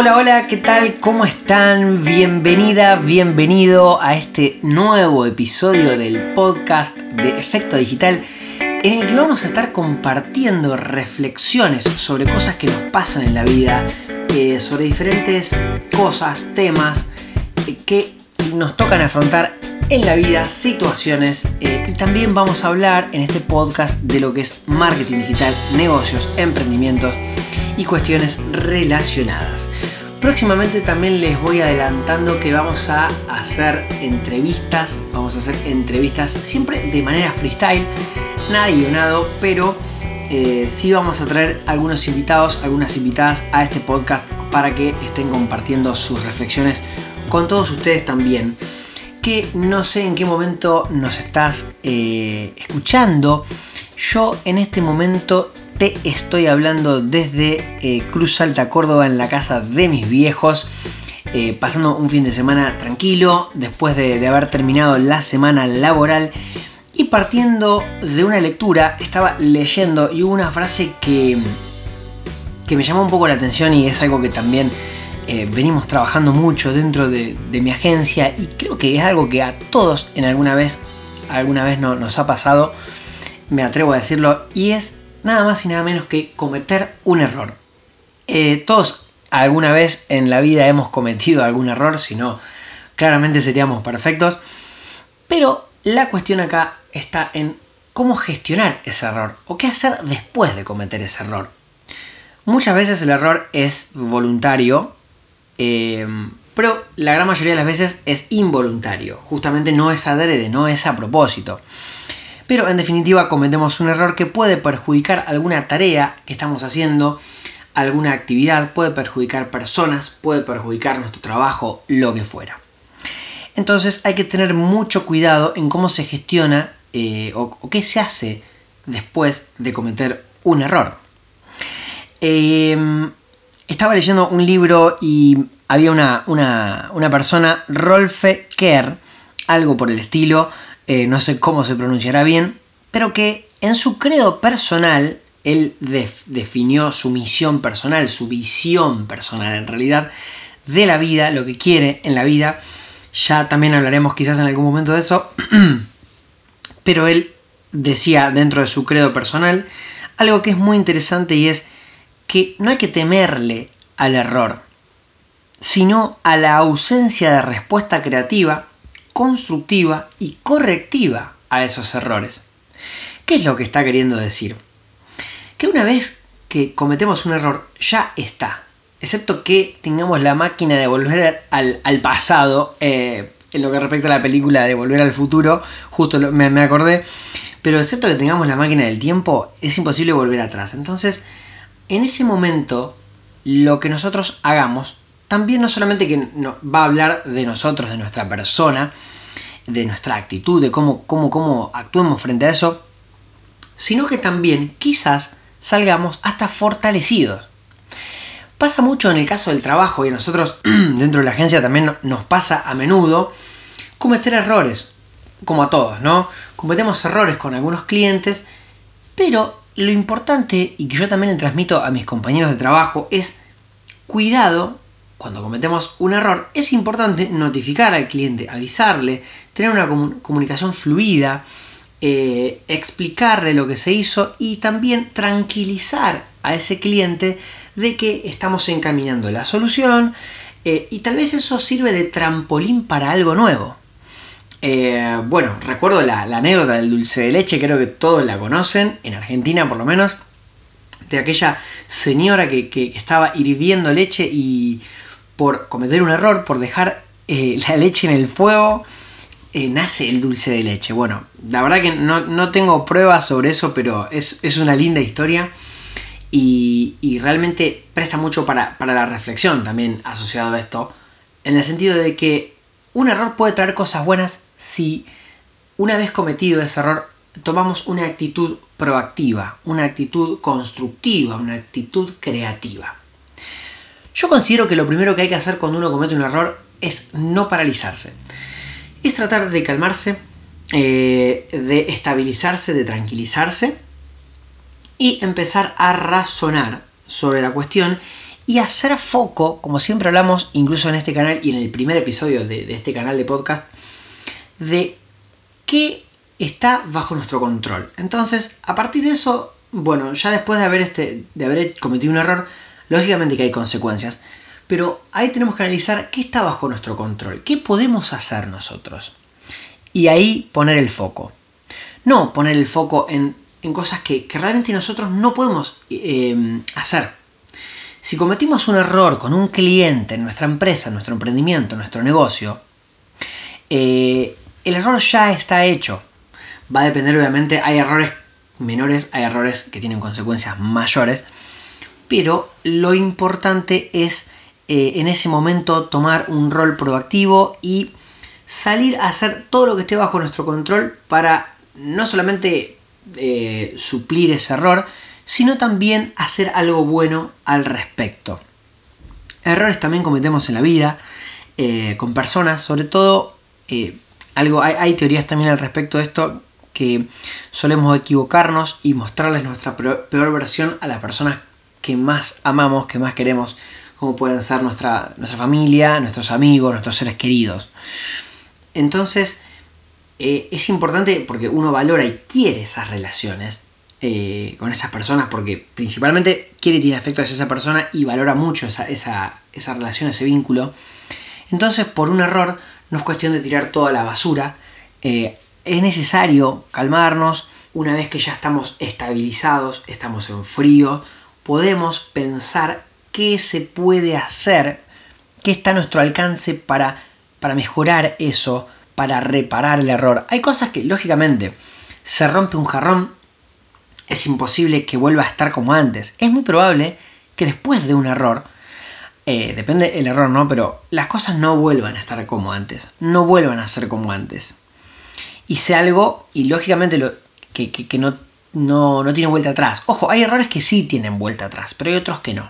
Hola, hola, ¿qué tal? ¿Cómo están? Bienvenida, bienvenido a este nuevo episodio del podcast de Efecto Digital en el que vamos a estar compartiendo reflexiones sobre cosas que nos pasan en la vida, eh, sobre diferentes cosas, temas eh, que nos tocan afrontar en la vida, situaciones eh, y también vamos a hablar en este podcast de lo que es marketing digital, negocios, emprendimientos y cuestiones relacionadas. Próximamente también les voy adelantando que vamos a hacer entrevistas, vamos a hacer entrevistas siempre de manera freestyle, nada guionado, pero eh, sí vamos a traer algunos invitados, algunas invitadas a este podcast para que estén compartiendo sus reflexiones con todos ustedes también. Que no sé en qué momento nos estás eh, escuchando. Yo en este momento te estoy hablando desde eh, Cruz Alta, Córdoba, en la casa de mis viejos. Eh, pasando un fin de semana tranquilo, después de, haber terminado la semana laboral. Y partiendo de una lectura, estaba leyendo y hubo una frase que, que me llamó un poco la atención y es algo que también eh, venimos trabajando mucho dentro de, mi agencia y creo que es algo que a todos en alguna vez, alguna vez no, nos ha pasado, me atrevo a decirlo, y es nada más y nada menos que cometer un error. Eh, todos alguna vez en la vida hemos cometido algún error, si no, claramente seríamos perfectos. Pero la cuestión acá está en cómo gestionar ese error o qué hacer después de cometer ese error. Muchas veces el error es voluntario, eh, pero la gran mayoría de las veces es involuntario. Justamente no es adrede, no es a propósito pero en definitiva cometemos un error que puede perjudicar alguna tarea que estamos haciendo, alguna actividad, puede perjudicar personas, puede perjudicar nuestro trabajo, lo que fuera. Entonces hay que tener mucho cuidado en cómo se gestiona eh, o, qué se hace después de cometer un error. Em, estaba leyendo un libro y había una, una persona, Rolfe Kerr, algo por el estilo, eh, no sé cómo se pronunciará bien, pero que en su credo personal, él definió su misión personal, su visión personal en realidad, de la vida, lo que quiere en la vida. Ya también hablaremos quizás en algún momento de eso, pero él decía dentro de su credo personal algo que es muy interesante y es que no hay que temerle al error, sino a la ausencia de respuesta creativa constructiva y correctiva a esos errores. ¿Qué es lo que está queriendo decir? Que una vez que cometemos un error ya está, excepto que tengamos la máquina de volver al, pasado, eh, en lo que respecta a la película de Volver al Futuro, justo me, me acordé, pero excepto que tengamos la máquina del tiempo, es imposible volver atrás. Entonces, en ese momento, lo que nosotros hagamos también no solamente que va a hablar de nosotros, de nuestra persona, de nuestra actitud, de cómo, cómo, cómo actuemos frente a eso, sino que también quizás salgamos hasta fortalecidos. Pasa mucho en el caso del trabajo y a nosotros dentro de la agencia también nos pasa a menudo cometer errores, como a todos, ¿no? Cometemos errores con algunos clientes, pero lo importante y que yo también le transmito a mis compañeros de trabajo es cuidado cuando cometemos un error, es importante notificar al cliente, avisarle, tener una comunicación fluida, eh, explicarle lo que se hizo y también tranquilizar a ese cliente de que estamos encaminando la solución eh, y tal vez eso sirve de trampolín para algo nuevo. Eh, bueno, recuerdo la, anécdota del dulce de leche, creo que todos la conocen, en Argentina por lo menos, de aquella señora que estaba hirviendo leche y por cometer un error, por dejar eh, la leche en el fuego, eh, nace el dulce de leche. Bueno, la verdad que no, tengo pruebas sobre eso, pero es, una linda historia y, realmente presta mucho para, para, la reflexión también asociado a esto, en el sentido de que un error puede traer cosas buenas si una vez cometido ese error tomamos una actitud proactiva, una actitud constructiva, una actitud creativa. Yo considero que lo primero que hay que hacer cuando uno comete un error es no paralizarse. Es tratar de calmarse, eh, de estabilizarse, de tranquilizarse y empezar a razonar sobre la cuestión y hacer foco, como siempre hablamos, incluso en este canal y en el primer episodio de, de este canal de podcast, de qué está bajo nuestro control. Entonces, a partir de eso, bueno, ya después de haber, este, de haber cometido un error, lógicamente que hay consecuencias, pero ahí tenemos que analizar qué está bajo nuestro control, qué podemos hacer nosotros. Y ahí poner el foco. No poner el foco en, cosas que, realmente nosotros no podemos eh, hacer. Si cometimos un error con un cliente en nuestra empresa, en nuestro emprendimiento, en nuestro negocio, eh, el error ya está hecho. Va a depender, obviamente, hay errores menores, hay errores que tienen consecuencias mayores, pero lo importante es eh, en ese momento tomar un rol proactivo y salir a hacer todo lo que esté bajo nuestro control para no solamente eh, suplir ese error, sino también hacer algo bueno al respecto. Errores también cometemos en la vida, eh, con personas, sobre todo, algo, hay, hay teorías también al respecto de esto que solemos equivocarnos y mostrarles nuestra peor versión a las personas que más amamos, que más queremos, como pueden ser nuestra, nuestra familia, nuestros amigos, nuestros seres queridos. Entonces, eh, es importante porque uno valora y quiere esas relaciones eh, con esas personas, porque principalmente quiere y tiene afecto hacia esa persona y valora mucho esa, relación, ese vínculo. Entonces, por un error, no es cuestión de tirar toda la basura. Eh, es necesario calmarnos. Una vez que ya estamos estabilizados, estamos en frío, podemos pensar qué se puede hacer, qué está a nuestro alcance para, para mejorar eso, para reparar el error. Hay cosas que, lógicamente, se rompe un jarrón, es imposible que vuelva a estar como antes. Es muy probable que después de un error, eh, depende el error, ¿no? Pero las cosas no vuelvan a estar como antes, no vuelvan a ser como antes. Y sea algo, y lógicamente lo, que, no, no, no tiene vuelta atrás. Ojo, hay errores que sí tienen vuelta atrás, pero hay otros que no.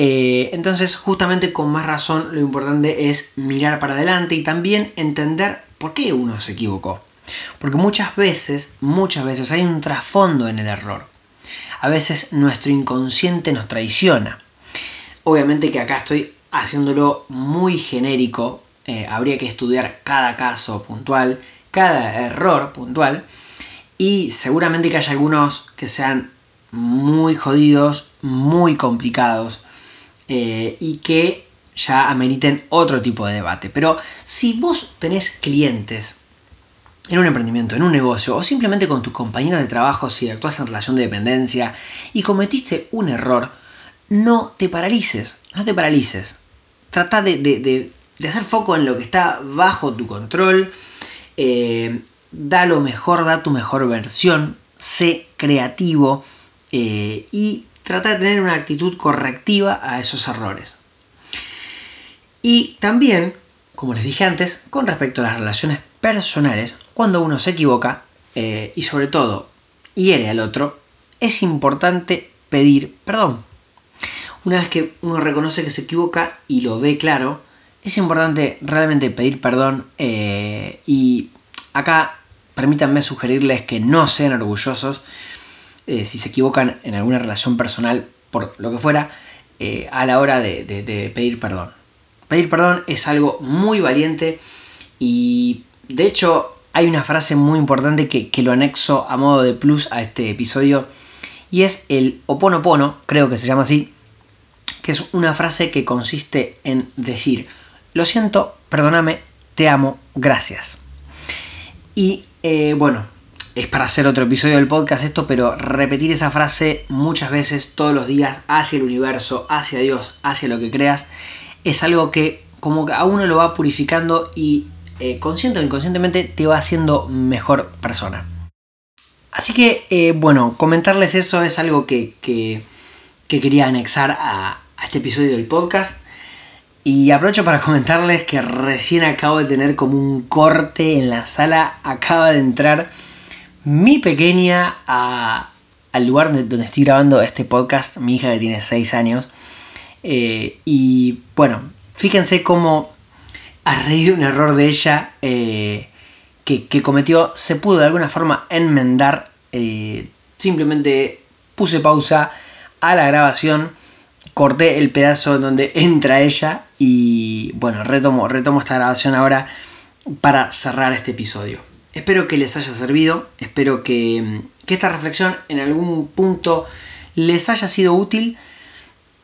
Eh, entonces, justamente con más razón, lo importante es mirar para adelante y también entender por qué uno se equivocó. Porque muchas veces, muchas veces hay un trasfondo en el error. A veces nuestro inconsciente nos traiciona. Obviamente que acá estoy haciéndolo muy genérico. Eh, habría que estudiar cada caso puntual, cada error puntual. Y seguramente que haya algunos que sean muy jodidos, muy complicados eh, y que ya ameriten otro tipo de debate. Pero si vos tenés clientes en un emprendimiento, en un negocio o simplemente con tus compañeros de trabajo si actúas en relación de dependencia y cometiste un error, no te paralices, no te paralices. Trata de, hacer foco en lo que está bajo tu control. Eh, da lo mejor, da tu mejor versión, sé creativo eh, y trata de tener una actitud correctiva a esos errores. Y también, como les dije antes, con respecto a las relaciones personales, cuando uno se equivoca eh, y sobre todo hiere al otro, es importante pedir perdón. Una vez que uno reconoce que se equivoca y lo ve claro, es importante realmente pedir perdón eh, y acá permítanme sugerirles que no sean orgullosos eh, si se equivocan en alguna relación personal, por lo que fuera, eh, a la hora de, pedir perdón. Pedir perdón es algo muy valiente y de hecho hay una frase muy importante que, lo anexo a modo de plus a este episodio y es el oponopono, creo que se llama así, que es una frase que consiste en decir, lo siento, perdóname, te amo, gracias. Y eh, bueno, es para hacer otro episodio del podcast esto, pero repetir esa frase muchas veces, todos los días, hacia el universo, hacia Dios, hacia lo que creas, es algo que como que a uno lo va purificando y eh, consciente o inconscientemente te va haciendo mejor persona. Así que, eh, bueno, comentarles eso es algo que, quería anexar a, a este episodio del podcast. Y aprovecho para comentarles que recién acabo de tener como un corte en la sala, acaba de entrar mi pequeña al lugar donde, estoy grabando este podcast, mi hija que tiene 6 años. Eh, y bueno, fíjense cómo a raíz de un error de ella eh, que, cometió, se pudo de alguna forma enmendar. Eh, simplemente puse pausa a la grabación, corté el pedazo donde entra ella y bueno, retomo, retomo esta grabación ahora para cerrar este episodio. Espero que les haya servido, espero que, que esta reflexión en algún punto les haya sido útil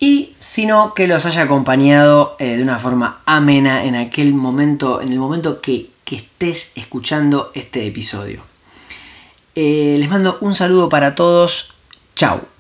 y si no, que los haya acompañado eh, de una forma amena en aquel momento, en el momento que, que estés escuchando este episodio. Eh, les mando un saludo para todos. Chao.